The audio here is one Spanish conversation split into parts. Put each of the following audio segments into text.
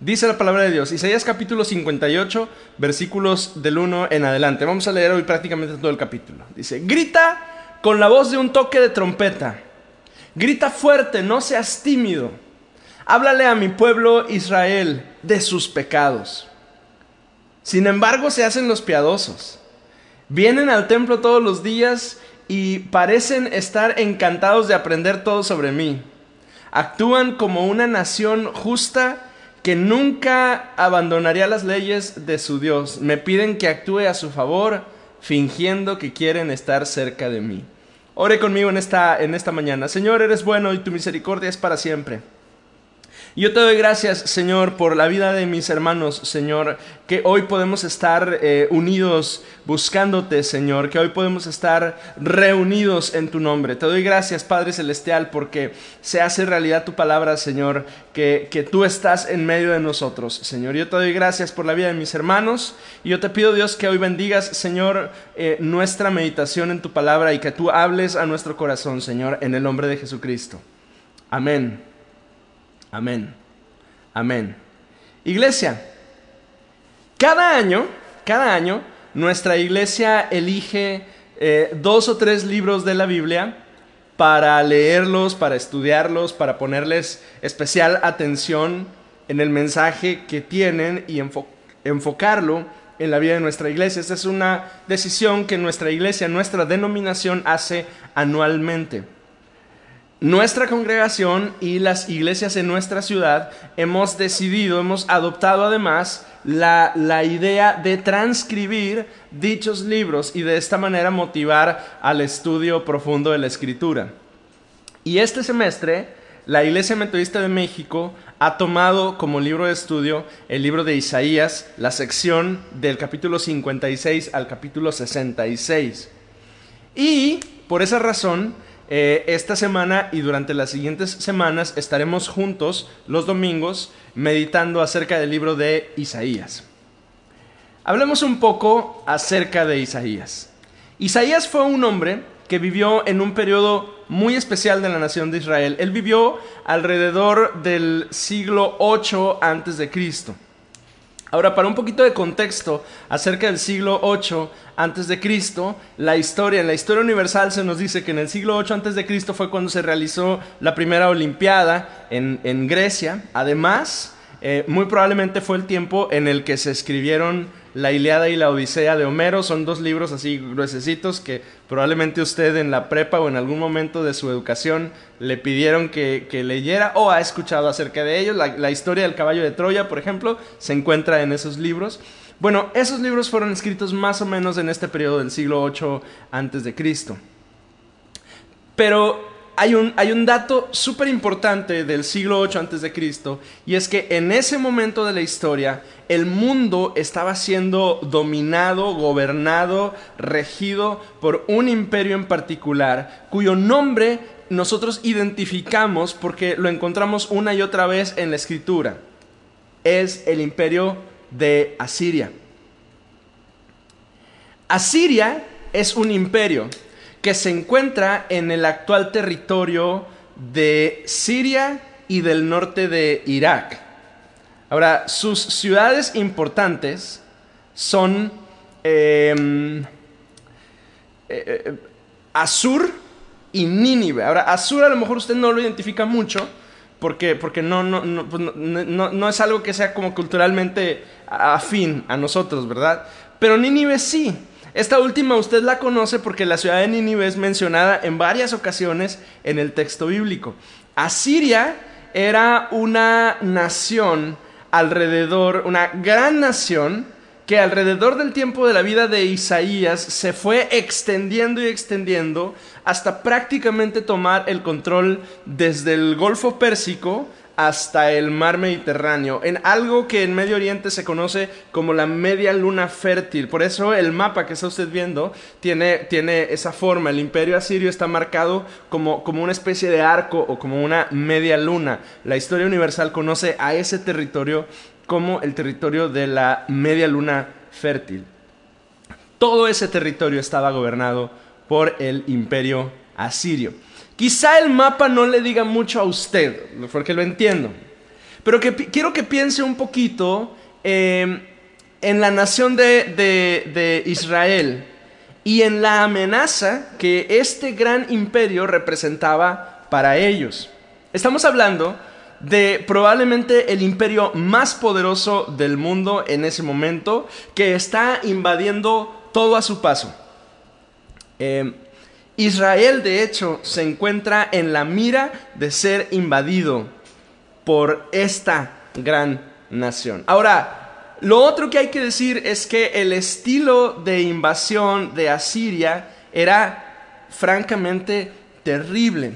Dice la palabra de Dios, Isaías capítulo 58, versículos del 1 en adelante. Vamos a leer hoy prácticamente todo el capítulo. Dice, grita con la voz de un toque de trompeta. Grita fuerte, no seas tímido. Háblale a mi pueblo Israel de sus pecados. Sin embargo, se hacen los piadosos. Vienen al templo todos los días y parecen estar encantados de aprender todo sobre mí. Actúan como una nación justa que nunca abandonaría las leyes de su Dios. Me piden que actúe a su favor, fingiendo que quieren estar cerca de mí. Ore conmigo en esta, en esta mañana. Señor, eres bueno y tu misericordia es para siempre. Yo te doy gracias, Señor, por la vida de mis hermanos, Señor, que hoy podemos estar eh, unidos buscándote, Señor, que hoy podemos estar reunidos en tu nombre. Te doy gracias, Padre Celestial, porque se hace realidad tu palabra, Señor, que, que tú estás en medio de nosotros, Señor. Yo te doy gracias por la vida de mis hermanos y yo te pido, Dios, que hoy bendigas, Señor, eh, nuestra meditación en tu palabra y que tú hables a nuestro corazón, Señor, en el nombre de Jesucristo. Amén. Amén. Amén. Iglesia, cada año, cada año, nuestra iglesia elige eh, dos o tres libros de la Biblia para leerlos, para estudiarlos, para ponerles especial atención en el mensaje que tienen y enfocarlo en la vida de nuestra iglesia. Esta es una decisión que nuestra iglesia, nuestra denominación hace anualmente. Nuestra congregación y las iglesias en nuestra ciudad hemos decidido, hemos adoptado además la, la, idea de transcribir dichos libros y de esta manera motivar al estudio profundo de la escritura. Y este semestre, la Iglesia Metodista de México ha tomado como libro de estudio el libro de Isaías, la sección del capítulo 56 al capítulo 66. Y por esa razón, eh, esta semana y durante las siguientes semanas estaremos juntos los domingos meditando acerca del libro de Isaías. Hablemos un poco acerca de Isaías. Isaías fue un hombre que vivió en un periodo muy especial de la nación de Israel. Él vivió alrededor del siglo 8 antes de Cristo. Ahora, para un poquito de contexto acerca del siglo 8 antes de Cristo, la historia, en la historia universal se nos dice que en el siglo 8 antes de Cristo fue cuando se realizó la primera Olimpiada en, Grecia. Además, eh, muy probablemente fue el tiempo en el que se escribieron la Iliada y la Odisea de Homero. Son dos libros así gruesecitos que probablemente usted en la prepa o en algún momento de su educación le pidieron que, leyera o ha escuchado acerca de ellos. La, la, historia del caballo de Troya, por ejemplo, se encuentra en esos libros. Bueno, esos libros fueron escritos más o menos en este periodo del siglo 8 antes de Cristo. Pero hay un, hay un dato súper importante del siglo 8 antes de Cristo y es que en ese momento de la historia el mundo estaba siendo dominado, gobernado, regido por un imperio en particular cuyo nombre nosotros identificamos porque lo encontramos una y otra vez en la escritura. Es el imperio de Asiria. Asiria es un imperio que se encuentra en el actual territorio de Siria y del norte de Irak. Ahora, sus ciudades importantes son em, eh, eh, Asur y Nínive. Ahora, Asur a lo mejor usted no lo identifica mucho porque, porque no, no, pues no, no es algo que sea como culturalmente afín a nosotros, ¿verdad? Pero Nínive sí. Esta última usted la conoce porque la ciudad de Nínive es mencionada en varias ocasiones en el texto bíblico. Asiria era una nación alrededor, una gran nación que alrededor del tiempo de la vida de Isaías se fue extendiendo y extendiendo hasta prácticamente tomar el control desde el Golfo Pérsico hasta el mar Mediterráneo, en algo que en Medio Oriente se conoce como la media luna fértil. Por eso el mapa que está usted viendo tiene, tiene esa forma. El imperio asirio está marcado como, como una especie de arco o como una media luna. La historia universal conoce a ese territorio como el territorio de la media luna fértil. Todo ese territorio estaba gobernado por el imperio asirio. Quizá el mapa no le diga mucho a usted, porque lo entiendo. pero que quiero que piense un poquito em, en la nación de, Israel y en la amenaza que este gran imperio representaba para ellos. Estamos hablando de probablemente el imperio más poderoso del mundo en ese momento, que está invadiendo todo a su paso. Eh, Israel, de hecho, se encuentra en la mira de ser invadido por esta gran nación. Ahora, lo otro que hay que decir es que el estilo de invasión de Asiria era francamente terrible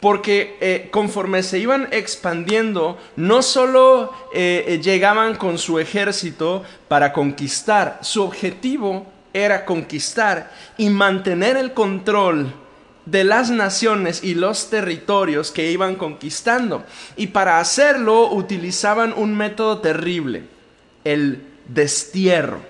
porque eh, conforme se iban expandiendo, no solo eh, eh, llegaban con su ejército para conquistar, su objetivo era conquistar y mantener el control de las naciones y los territorios que iban conquistando. Y para hacerlo utilizaban un método terrible, el destierro.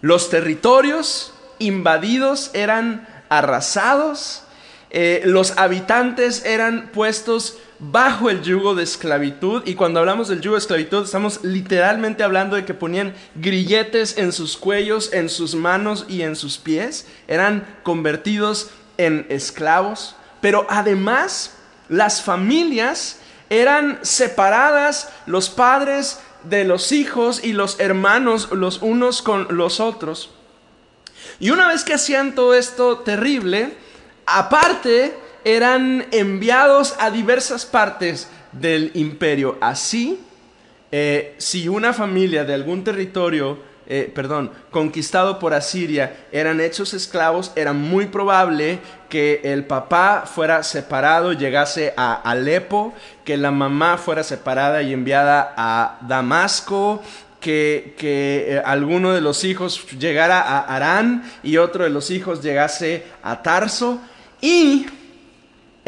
Los territorios invadidos eran arrasados, eh, los habitantes eran puestos bajo el yugo de esclavitud. Y cuando hablamos del yugo de esclavitud estamos literalmente hablando de que ponían grilletes en sus cuellos, en sus manos y en sus pies, eran convertidos en esclavos, pero además las familias eran separadas, los padres de los hijos y los hermanos los unos con los otros. Y una vez que hacían todo esto terrible, Aparte, eran enviados a diversas partes del imperio. Así, eh, si una familia de algún territorio, eh, perdón, conquistado por Asiria, eran hechos esclavos, era muy probable que el papá fuera separado, llegase a Alepo, que la mamá fuera separada y enviada a Damasco, que, eh, alguno de los hijos llegara a Arán y otro de los hijos llegase a Tarso. Y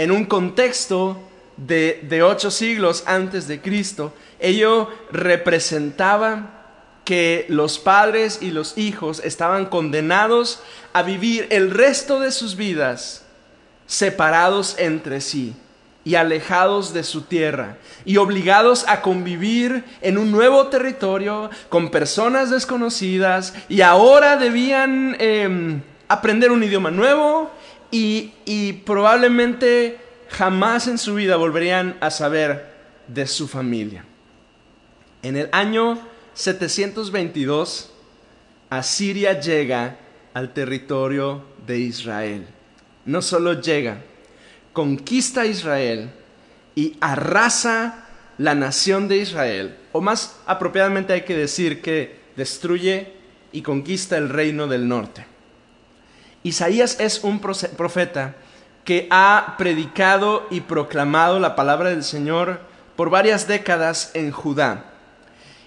en un contexto de, ocho siglos antes de Cristo, ello representaba que los padres y los hijos estaban condenados a vivir el resto de sus vidas separados entre sí y alejados de su tierra y obligados a convivir en un nuevo territorio con personas desconocidas y ahora debían em, aprender un idioma nuevo y, probablemente jamás en su vida volverían a saber de su familia. En el año 722, Asiria llega al territorio de Israel. No solo llega, conquista Israel y arrasa la nación de Israel, o más apropiadamente hay que decir que destruye y conquista el reino del norte. Isaías es un profeta que ha predicado y proclamado la palabra del Señor por varias décadas en Judá.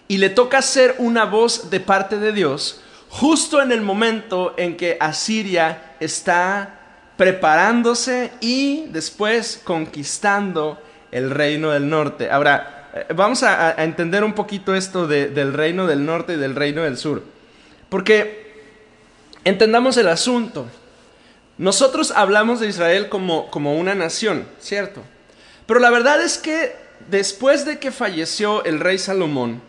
Y le toca ser una voz de parte de Dios justo en el momento en que Asiria está preparándose y después conquistando el reino del norte. Ahora, eh, vamos a, entender un poquito esto del reino del norte y del reino del sur. Porque Entendamos el asunto. Nosotros hablamos de Israel como, como una nación, ¿cierto? Pero la verdad es que después de que falleció el rey Salomón,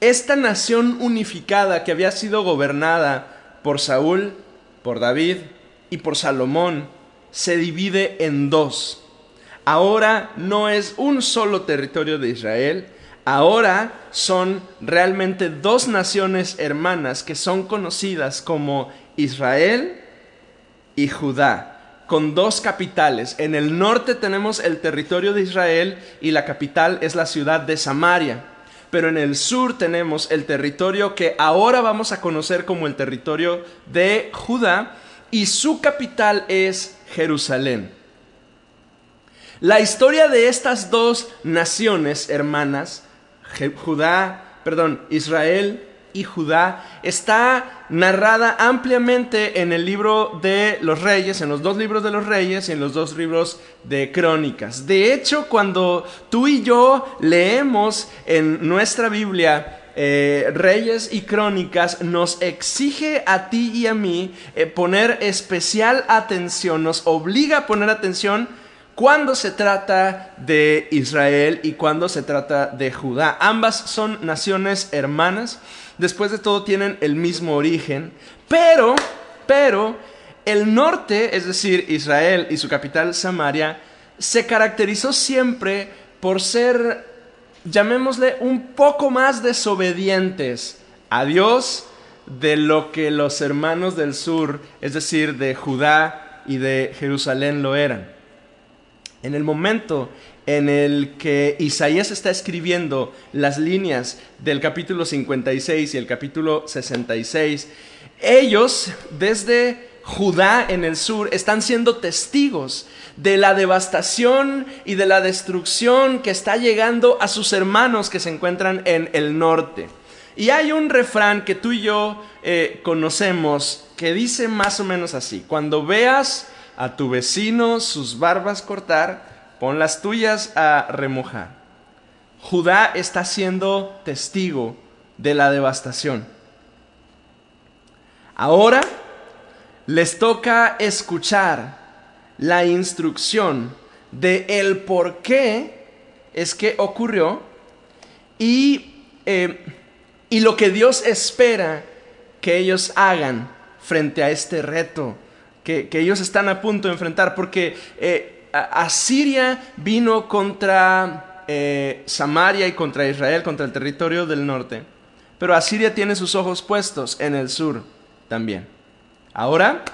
esta nación unificada que había sido gobernada por Saúl, por David y por Salomón, se divide en dos. Ahora no es un solo territorio de Israel, ahora son realmente dos naciones hermanas que son conocidas como Israel y Judá, con dos capitales. En el norte tenemos el territorio de Israel y la capital es la ciudad de Samaria. Pero en el sur tenemos el territorio que ahora vamos a conocer como el territorio de Judá y su capital es Jerusalén. La historia de estas dos naciones hermanas Judá, perdón, Israel y Judá está narrada ampliamente en el libro de los reyes, en los dos libros de los reyes y en los dos libros de crónicas. De hecho, cuando tú y yo leemos en nuestra Biblia eh, Reyes y Crónicas nos exige a ti y a mí eh, poner especial atención, nos obliga a poner atención cuando se trata de Israel y cuando se trata de Judá. Ambas son naciones hermanas, después de todo tienen el mismo origen, pero, pero, el norte, es decir, Israel y su capital Samaria, se caracterizó siempre por ser, llamémosle, un poco más desobedientes a Dios de lo que los hermanos del sur, es decir, de Judá y de Jerusalén lo eran. En el momento en el que Isaías está escribiendo las líneas del capítulo 56 y el capítulo 66, ellos desde Judá en el sur están siendo testigos de la devastación y de la destrucción que está llegando a sus hermanos que se encuentran en el norte. Y hay un refrán que tú y yo eh, conocemos que dice más o menos así, cuando veas a tu vecino sus barbas cortar, pon las tuyas a remojar. Judá está siendo testigo de la devastación. Ahora les toca escuchar la instrucción de el por qué es que ocurrió y, eh, y lo que Dios espera que ellos hagan frente a este reto que, ellos están a punto de enfrentar, porque eh, Asiria vino contra eh, Samaria y contra Israel, contra el territorio del norte, pero Asiria tiene sus ojos puestos en el sur también. Ahora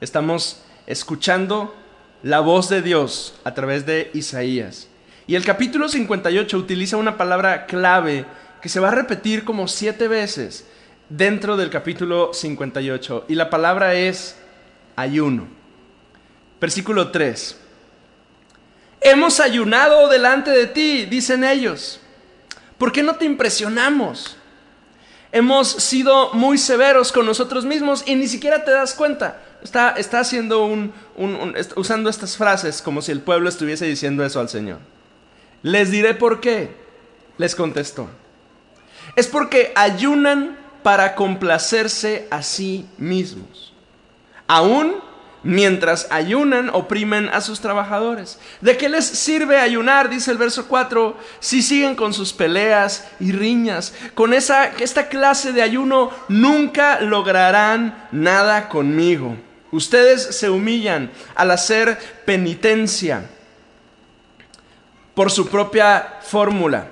estamos escuchando la voz de Dios a través de Isaías. Y el capítulo 58 utiliza una palabra clave que se va a repetir como siete veces dentro del capítulo 58. Y la palabra es ayuno. Versículo 3. Hemos ayunado delante de ti, dicen ellos. ¿Por qué no te impresionamos? Hemos sido muy severos con nosotros mismos y ni siquiera te das cuenta. Está, está haciendo un, usando estas frases como si el pueblo estuviese diciendo eso al Señor. Les diré por qué, les contestó. Es porque ayunan para complacerse a sí mismos. Aún mientras ayunan, oprimen a sus trabajadores. ¿De qué les sirve ayunar? Dice el verso 4, si siguen con sus peleas y riñas. Con esa, esta clase de ayuno nunca lograrán nada conmigo. Ustedes se humillan al hacer penitencia por su propia fórmula.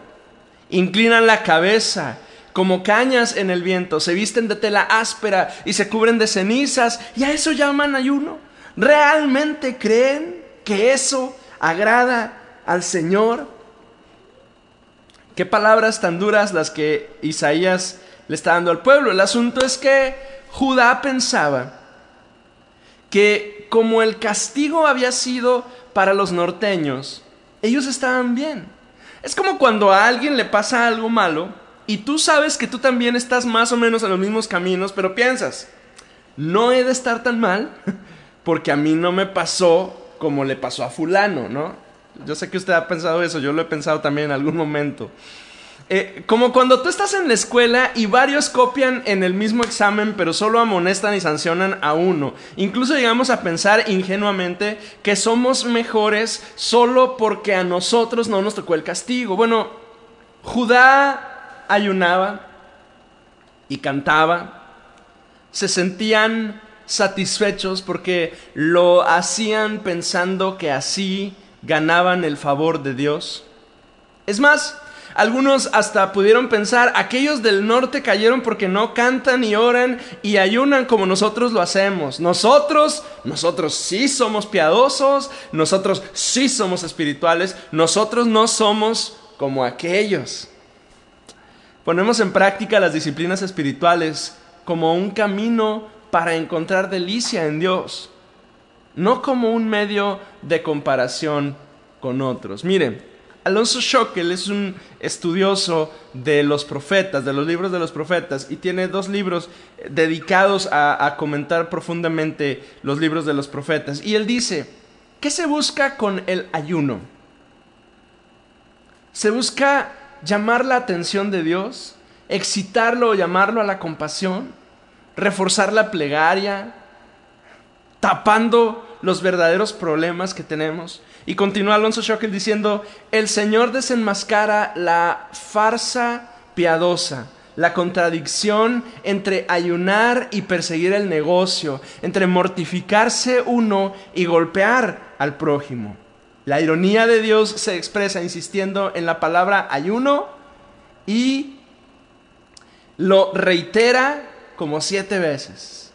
Inclinan la cabeza como cañas en el viento, se visten de tela áspera y se cubren de cenizas, y a eso llaman ayuno. ¿Realmente creen que eso agrada al Señor? Qué palabras tan duras las que Isaías le está dando al pueblo. El asunto es que Judá pensaba que como el castigo había sido para los norteños, ellos estaban bien. Es como cuando a alguien le pasa algo malo y tú sabes que tú también estás más o menos en los mismos caminos, pero piensas, no he de estar tan mal porque a mí no me pasó como le pasó a fulano, ¿no? Yo sé que usted ha pensado eso, yo lo he pensado también en algún momento. Eh, como cuando tú estás en la escuela y varios copian en el mismo examen, pero solo amonestan y sancionan a uno. Incluso llegamos a pensar ingenuamente que somos mejores solo porque a nosotros no nos tocó el castigo. Bueno, Judá ayunaba y cantaba, se sentían satisfechos porque lo hacían pensando que así ganaban el favor de Dios. Es más, algunos hasta pudieron pensar, aquellos del norte cayeron porque no cantan y oran y ayunan como nosotros lo hacemos. Nosotros, nosotros sí somos piadosos, nosotros sí somos espirituales, nosotros no somos como aquellos. Ponemos en práctica las disciplinas espirituales como un camino para encontrar delicia en Dios, no como un medio de comparación con otros. Mire, Alonso Schockel es un estudioso de los profetas, de los libros de los profetas, y tiene dos libros dedicados a, a, comentar profundamente los libros de los profetas. Y él dice, ¿qué se busca con el ayuno? Se busca llamar la atención de Dios, excitarlo o llamarlo a la compasión, reforzar la plegaria, tapando los verdaderos problemas que tenemos. Y continúa Alonso Schockel diciendo, el Señor desenmascara la farsa piadosa, la contradicción entre ayunar y perseguir el negocio, entre mortificarse uno y golpear al prójimo. La ironía de Dios se expresa insistiendo en la palabra ayuno y lo reitera como siete veces.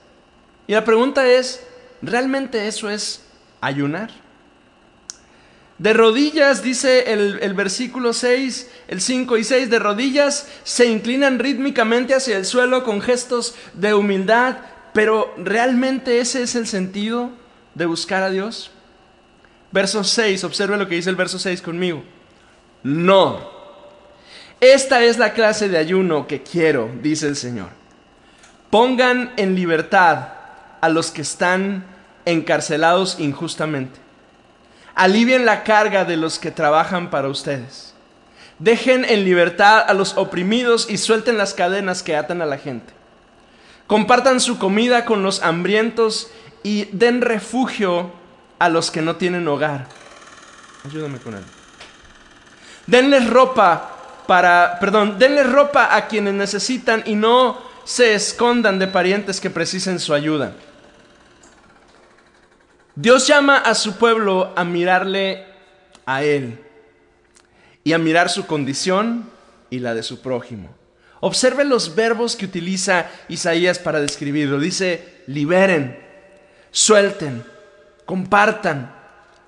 Y la pregunta es, ¿realmente eso es ayunar? De rodillas, dice el, versículo 6, el 5 y 6, de rodillas se inclinan rítmicamente hacia el suelo con gestos de humildad, pero ¿realmente ese es el sentido de buscar a Dios? Verso 6, observe lo que dice el verso 6 conmigo. No. Esta es la clase de ayuno que quiero, dice el Señor. Pongan en libertad a los que están encarcelados injustamente alivien la carga de los que trabajan para ustedes. Dejen en libertad a los oprimidos y suelten las cadenas que atan a la gente. Compartan su comida con los hambrientos y den refugio a los que no tienen hogar. Ayúdame con él. Denles ropa para, perdón, denles ropa a quienes necesitan y no se escondan de parientes que precisen su ayuda. Dios llama a su pueblo a mirarle a Él y a mirar su condición y la de su prójimo. Observe los verbos que utiliza Isaías para describirlo. Dice, liberen, suelten, compartan,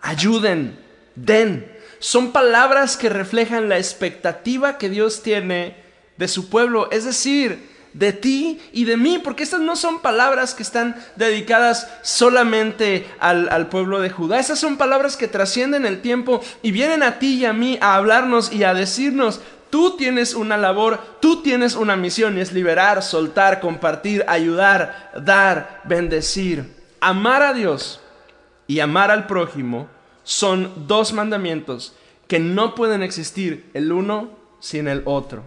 ayuden, den. Son palabras que reflejan la expectativa que Dios tiene de su pueblo. Es decir, de ti y de mí, porque estas no son palabras que están dedicadas solamente al, pueblo de Judá, esas son palabras que trascienden el tiempo y vienen a ti y a mí a hablarnos y a decirnos, tú tienes una labor, tú tienes una misión y es liberar, soltar, compartir, ayudar, dar, bendecir, amar a Dios y amar al prójimo son dos mandamientos que no pueden existir el uno sin el otro.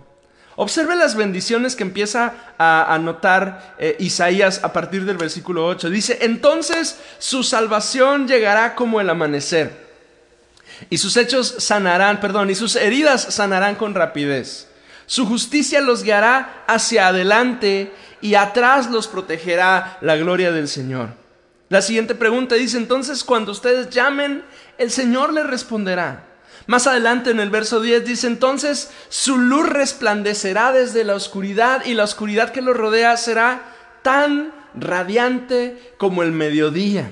Observe las bendiciones que empieza a anotar eh, Isaías a partir del versículo 8. Dice, entonces su salvación llegará como el amanecer. Y sus hechos sanarán, perdón, y sus heridas sanarán con rapidez. Su justicia los guiará hacia adelante y atrás los protegerá la gloria del Señor. La siguiente pregunta dice, entonces cuando ustedes llamen, el Señor les responderá. Más adelante en el verso 10 dice, entonces su luz resplandecerá desde la oscuridad y la oscuridad que lo rodea será tan radiante como el mediodía.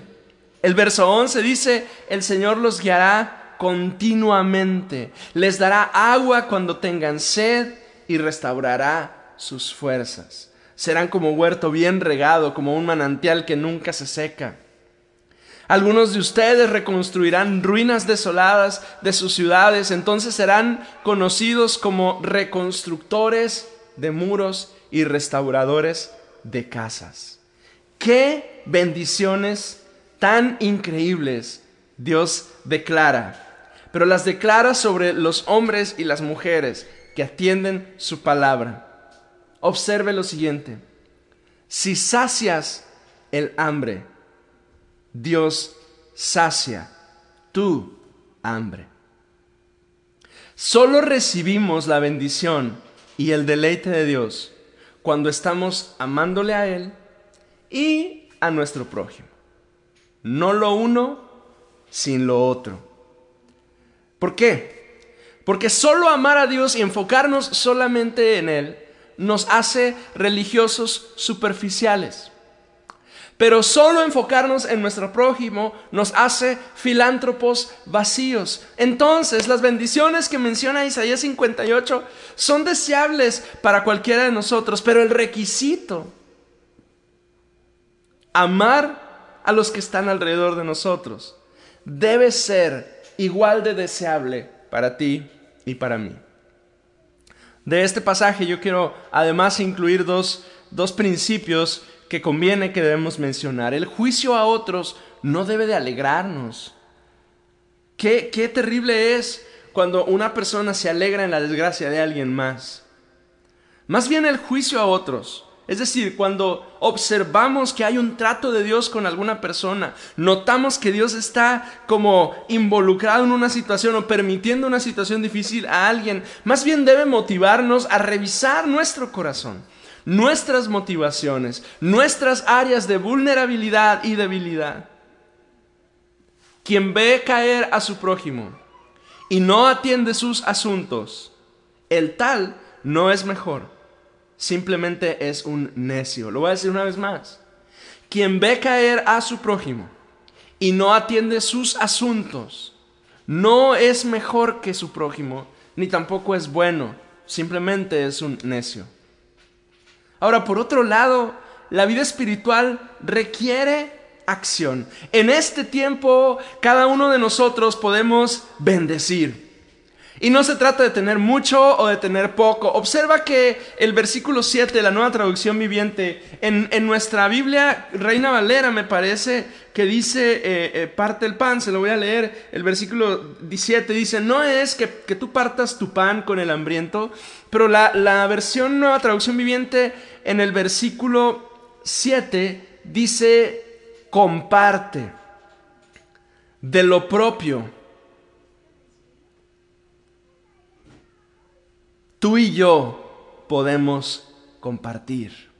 El verso 11 dice, el Señor los guiará continuamente, les dará agua cuando tengan sed y restaurará sus fuerzas. Serán como huerto bien regado, como un manantial que nunca se seca. Algunos de ustedes reconstruirán ruinas desoladas de sus ciudades, entonces serán conocidos como reconstructores de muros y restauradores de casas. Qué bendiciones tan increíbles Dios declara, pero las declara sobre los hombres y las mujeres que atienden su palabra. Observe lo siguiente, si sacias el hambre, Dios sacia tu hambre. Solo recibimos la bendición y el deleite de Dios cuando estamos amándole a Él y a nuestro prójimo. No lo uno sin lo otro. ¿Por qué? Porque solo amar a Dios y enfocarnos solamente en Él nos hace religiosos superficiales. Pero solo enfocarnos en nuestro prójimo nos hace filántropos vacíos. Entonces, las bendiciones que menciona Isaías 58 son deseables para cualquiera de nosotros, pero el requisito, amar a los que están alrededor de nosotros, debe ser igual de deseable para ti y para mí. De este pasaje yo quiero además incluir dos, dos principios que conviene que debemos mencionar. El juicio a otros no debe de alegrarnos. Qué, qué terrible es cuando una persona se alegra en la desgracia de alguien más. Más bien el juicio a otros Es decir, cuando observamos que hay un trato de Dios con alguna persona, notamos que Dios está como involucrado en una situación o permitiendo una situación difícil a alguien, más bien debe motivarnos a revisar nuestro corazón, nuestras motivaciones, nuestras áreas de vulnerabilidad y debilidad. Quien ve caer a su prójimo y no atiende sus asuntos, el tal no es mejor, simplemente es un necio. Lo voy a decir una vez más. Quien ve caer a su prójimo y no atiende sus asuntos, no es mejor que su prójimo, ni tampoco es bueno, simplemente es un necio. Ahora, por otro lado, la vida espiritual requiere acción. En este tiempo, cada uno de nosotros podemos bendecir. Y no se trata de tener mucho o de tener poco. Observa que el versículo 7 de la nueva traducción viviente, en, nuestra Biblia, Reina Valera me parece que dice eh, eh, parte el pan, se lo voy a leer, el versículo 17 dice, no es que, tú partas tu pan con el hambriento, pero la, la versión nueva traducción viviente en el versículo 7 dice, comparte de lo propio. Tú y yo podemos compartir.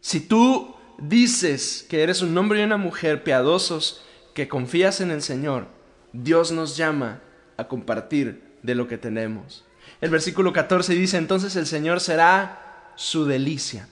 Si tú dices que eres un hombre y una mujer piadosos, que confías en el Señor, Dios nos llama a compartir de lo que tenemos. El versículo 14 dice, entonces el Señor será su delicia.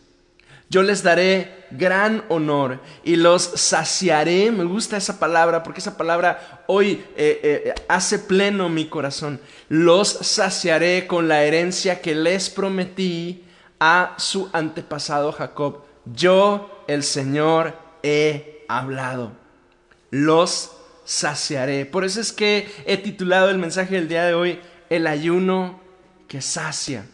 Yo les daré gran honor y los saciaré. Me gusta esa palabra porque esa palabra hoy eh, eh, hace pleno mi corazón. Los saciaré con la herencia que les prometí a su antepasado Jacob. Yo, el Señor, he hablado. Los saciaré. Por eso es que he titulado el mensaje del día de hoy El ayuno que sacia.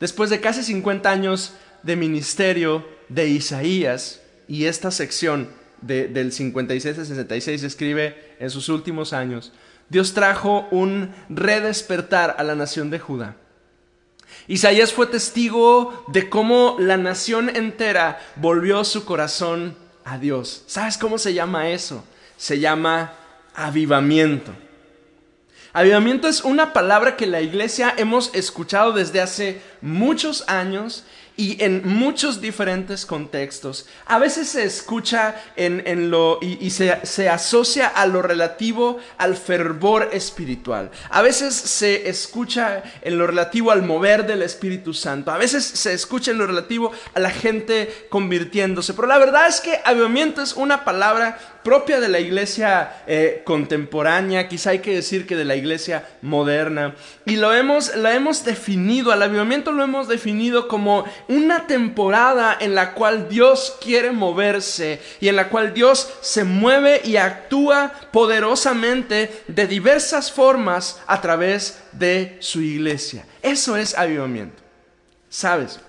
Después de casi 50 años de ministerio de Isaías y esta sección del 56 al 66 escribe en sus últimos años, Dios trajo un redespertar a la nación de Judá. Isaías fue testigo de cómo la nación entera volvió su corazón a Dios. ¿Sabes cómo se llama eso? Se llama avivamiento. Avivamiento es una palabra que la iglesia hemos escuchado desde hace muchos años y en muchos diferentes contextos. A veces se escucha en, lo y, se, se, asocia a lo relativo al fervor espiritual. A veces se escucha en lo relativo al mover del Espíritu Santo. A veces se escucha en lo relativo a la gente convirtiéndose. Pero la verdad es que avivamiento es una palabra propia de la iglesia eh, contemporánea, quizá hay que decir que de la iglesia moderna. Y lo hemos, la hemos definido, al avivamiento lo hemos definido como una temporada en la cual Dios quiere moverse y en la cual Dios se mueve y actúa poderosamente de diversas formas a través de su iglesia. Eso es avivamiento. ¿Sabes?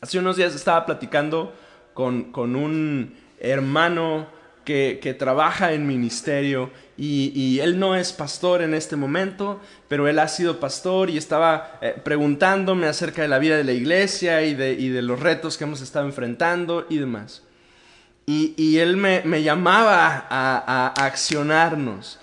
Hace unos días estaba platicando con, con un hermano que, trabaja en ministerio y, él no es pastor en este momento, pero él ha sido pastor y estaba eh, preguntándome acerca de la vida de la iglesia y de, los retos que hemos estado enfrentando y demás. Y, él me, llamaba a accionarnos.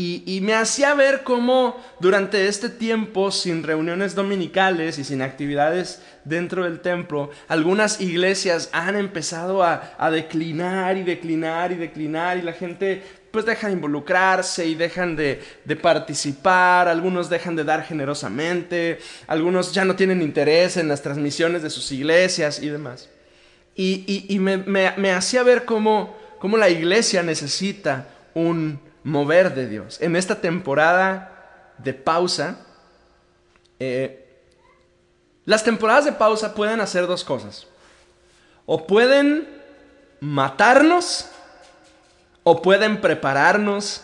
Y, me hacía ver cómo durante este tiempo, sin reuniones dominicales y sin actividades dentro del templo, algunas iglesias han empezado a, declinar y declinar y declinar y la gente pues deja de involucrarse y dejan de, participar, algunos dejan de dar generosamente, algunos ya no tienen interés en las transmisiones de sus iglesias y demás. Y, me, hacía ver cómo, cómo la iglesia necesita un mover de Dios. En esta temporada de pausa, eh, las temporadas de pausa pueden hacer dos cosas. O pueden matarnos o pueden prepararnos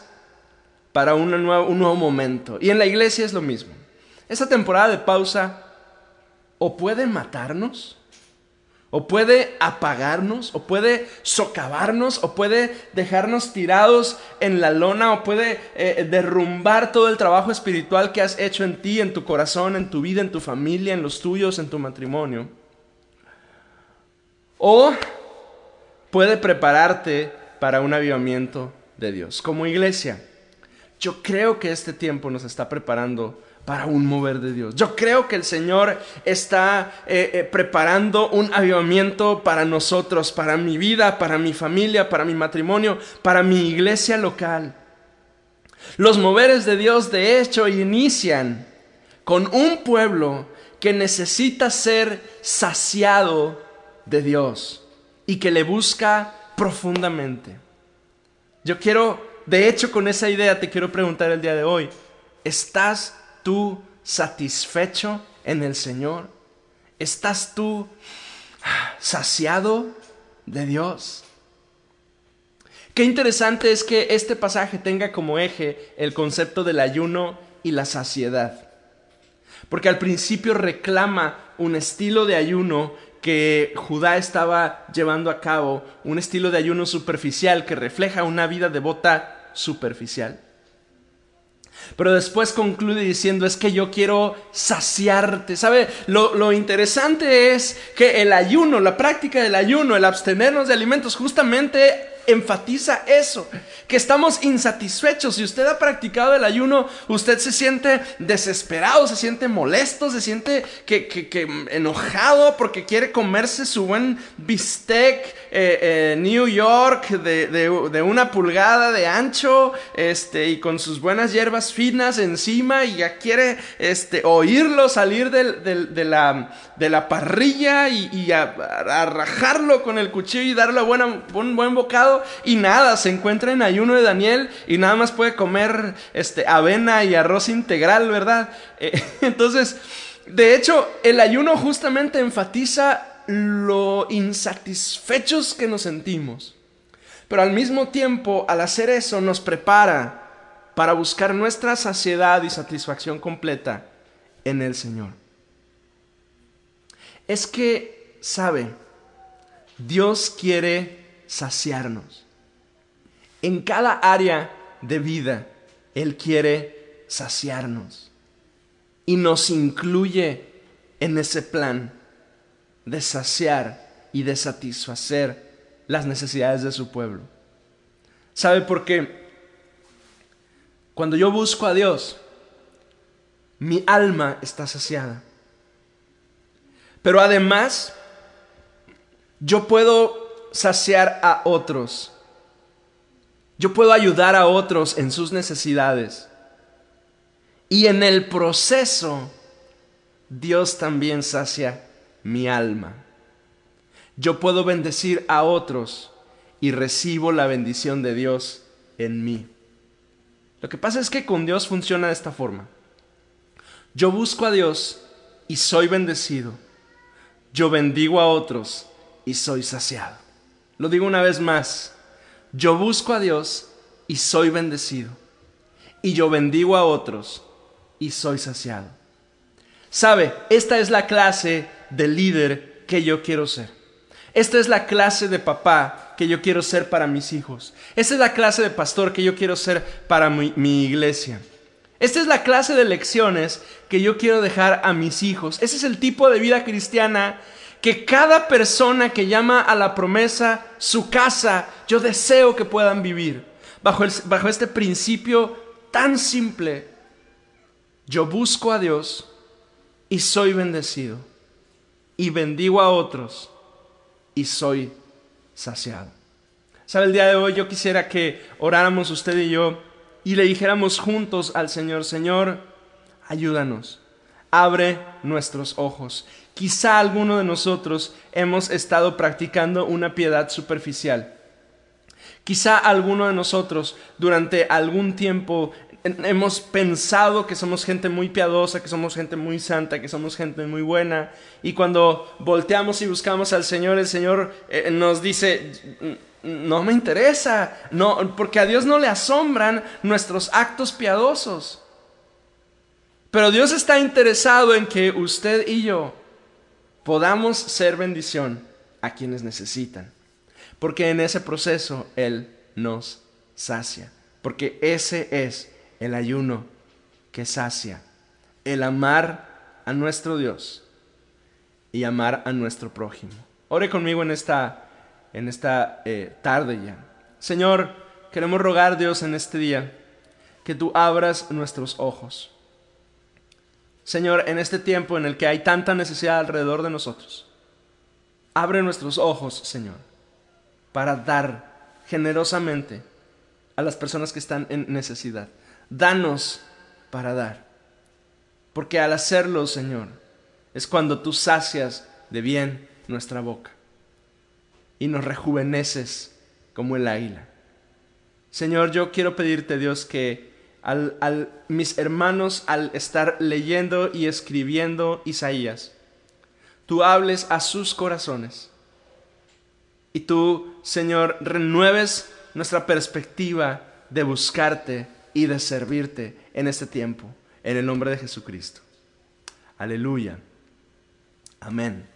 para un nuevo, un nuevo momento. Y en la iglesia es lo mismo. Esta temporada de pausa o puede matarnos o puede apagarnos, o puede socavarnos, o puede dejarnos tirados en la lona, o puede eh, derrumbar todo el trabajo espiritual que has hecho en ti, en tu corazón, en tu vida, en tu familia, en los tuyos, en tu matrimonio. o puede prepararte para un avivamiento de Dios. Como iglesia, yo creo que este tiempo nos está preparando para un mover de Dios. Yo creo que el Señor está eh, eh, preparando un avivamiento para nosotros, para mi vida, para mi familia, para mi matrimonio, para mi iglesia local. Los moveres de Dios de hecho inician con un pueblo que necesita ser saciado de Dios y que le busca profundamente. Yo quiero, de hecho con esa idea te quiero preguntar el día de hoy, ¿estás tú satisfecho en el Señor? ¿Estás tú saciado de Dios? Qué interesante es que este pasaje tenga como eje el concepto del ayuno y la saciedad. Porque al principio reclama un estilo de ayuno que Judá estaba llevando a cabo, un estilo de ayuno superficial que refleja una vida devota superficial. Pero después concluye diciendo, es que yo quiero saciarte. ¿Sabe? Lo, lo, interesante es que el ayuno, la práctica del ayuno, el abstenernos de alimentos, justamente enfatiza eso, que estamos insatisfechos. Si usted ha practicado el ayuno, usted se siente desesperado, se siente molesto, se siente que, enojado porque quiere comerse su buen bistec eh, eh, New York de, una pulgada de ancho este, y con sus buenas hierbas finas encima y ya quiere este, oírlo salir de, la, de la parrilla y, a, rajarlo con el cuchillo y darle un buen bocado y nada, se encuentra en ayuno de Daniel y nada más puede comer este, avena y arroz integral, ¿verdad? Eh, entonces, de hecho, el ayuno justamente enfatiza lo insatisfechos que nos sentimos. Pero al mismo tiempo, al hacer eso, nos prepara para buscar nuestra saciedad y satisfacción completa en el Señor. Es que, sabe, Dios quiere saciarnos. En cada área de vida, Él quiere saciarnos. Y nos incluye en ese plan de saciar y de satisfacer las necesidades de su pueblo. ¿Sabe por qué? Cuando yo busco a Dios, mi alma está saciada. Pero además, yo puedo saciar a otros. Yo puedo ayudar a otros en sus necesidades. Y en el proceso, Dios también sacia mi alma. Yo puedo bendecir a otros y recibo la bendición de Dios en mí. Lo que pasa es que con Dios funciona de esta forma. Yo busco a Dios y soy bendecido. Yo bendigo a otros y soy saciado. Lo digo una vez más, yo busco a Dios y soy bendecido. Y yo bendigo a otros y soy saciado. Sabe, esta es la clase de líder que yo quiero ser. Esta es la clase de papá que yo quiero ser para mis hijos. Esta es la clase de pastor que yo quiero ser para mi, mi iglesia. Esta es la clase de lecciones que yo quiero dejar a mis hijos. Ese es el tipo de vida cristiana que cada persona que llama a la promesa su casa, yo deseo que puedan vivir bajo, bajo este principio tan simple. Yo busco a Dios y soy bendecido. Y bendigo a otros y soy saciado. ¿Sabe? El día de hoy yo quisiera que oráramos usted y yo y le dijéramos juntos al Señor, Señor, ayúdanos, abre nuestros ojos Quizá alguno de nosotros hemos estado practicando una piedad superficial. Quizá alguno de nosotros durante algún tiempo hemos pensado que somos gente muy piadosa, que somos gente muy santa, que somos gente muy buena. Y cuando volteamos y buscamos al Señor, el Señor eh, nos dice, no me interesa, no, porque a Dios no le asombran nuestros actos piadosos. Pero Dios está interesado en que usted y yo podamos ser bendición a quienes necesitan. Porque en ese proceso Él nos sacia. Porque ese es el ayuno que sacia. El amar a nuestro Dios y amar a nuestro prójimo. Ore conmigo en esta, en esta eh, tarde ya. Señor, queremos rogar Dios en este día que tú abras nuestros ojos. Señor, en este tiempo en el que hay tanta necesidad alrededor de nosotros, abre nuestros ojos, Señor, para dar generosamente a las personas que están en necesidad. Danos para dar. Porque al hacerlo, Señor, es cuando tú sacias de bien nuestra boca y nos rejuveneces como el águila. Señor, yo quiero pedirte, Dios, que al, mis hermanos, al estar leyendo y escribiendo Isaías, tú hables a sus corazones y tú, Señor, renueves nuestra perspectiva de buscarte y de servirte en este tiempo, en el nombre de Jesucristo. Aleluya. Amén.